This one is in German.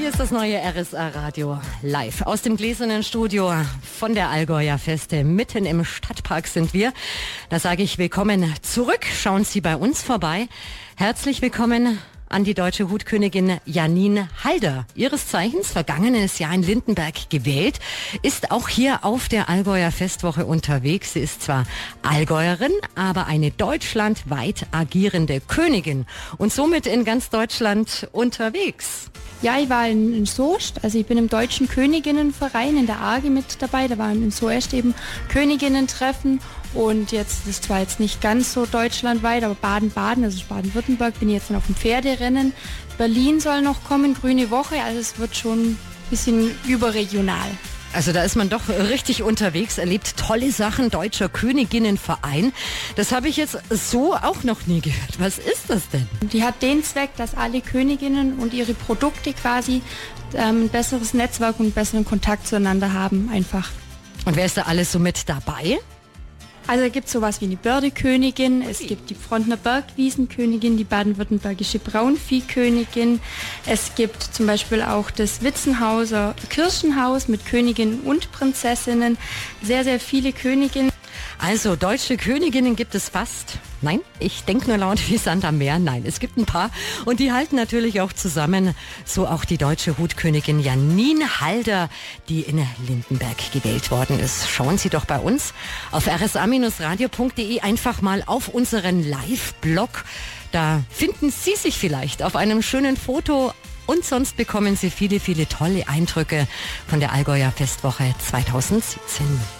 Hier ist das neue RSA Radio live aus dem gläsernen Studio von der Allgäuer Feste. Mitten im Stadtpark sind wir. Da sage ich willkommen zurück. Schauen Sie bei uns vorbei. Herzlich willkommen an die deutsche Hutkönigin Janine Halder. Ihres Zeichens vergangenes Jahr in Lindenberg gewählt, ist auch hier auf der Allgäuer Festwoche unterwegs. Sie ist zwar Allgäuerin, aber eine deutschlandweit agierende Königin und somit in ganz Deutschland unterwegs. Ja, ich war in, Soest, also ich bin im Deutschen Königinnenverein in der AGE mit dabei. Da waren in Soest eben Königinnen-Treffen und jetzt ist zwar jetzt nicht ganz so deutschlandweit, aber Baden-Baden, also Baden-Württemberg, bin ich jetzt dann auf dem Pferderennen. Berlin soll noch kommen, Grüne Woche, also es wird schon ein bisschen überregional. Also da ist man doch richtig unterwegs, erlebt tolle Sachen, Deutscher Königinnenverein. Das habe ich jetzt so auch noch nie gehört. Was ist das denn? Die hat den Zweck, dass alle Königinnen und ihre Produkte quasi ähm, ein besseres Netzwerk und einen besseren Kontakt zueinander haben einfach. Und wer ist da alles so mit dabei? Also gibt es sowas wie eine Bördekönigin, es gibt die Frontner Bergwiesenkönigin, die baden-württembergische Braunviehkönigin, es gibt zum Beispiel auch das Witzenhauser Kirchenhaus mit Königinnen und Prinzessinnen, sehr, sehr viele Königinnen. Also deutsche Königinnen gibt es fast. Nein, ich denke nur laut wie Sand am Meer. Nein, es gibt ein paar und die halten natürlich auch zusammen. So auch die deutsche Hutkönigin Janine Halder, die in Lindenberg gewählt worden ist. Schauen Sie doch bei uns auf rsa-radio.de einfach mal auf unseren Live-Blog. Da finden Sie sich vielleicht auf einem schönen Foto und sonst bekommen Sie viele, viele tolle Eindrücke von der Allgäuer Festwoche 2017.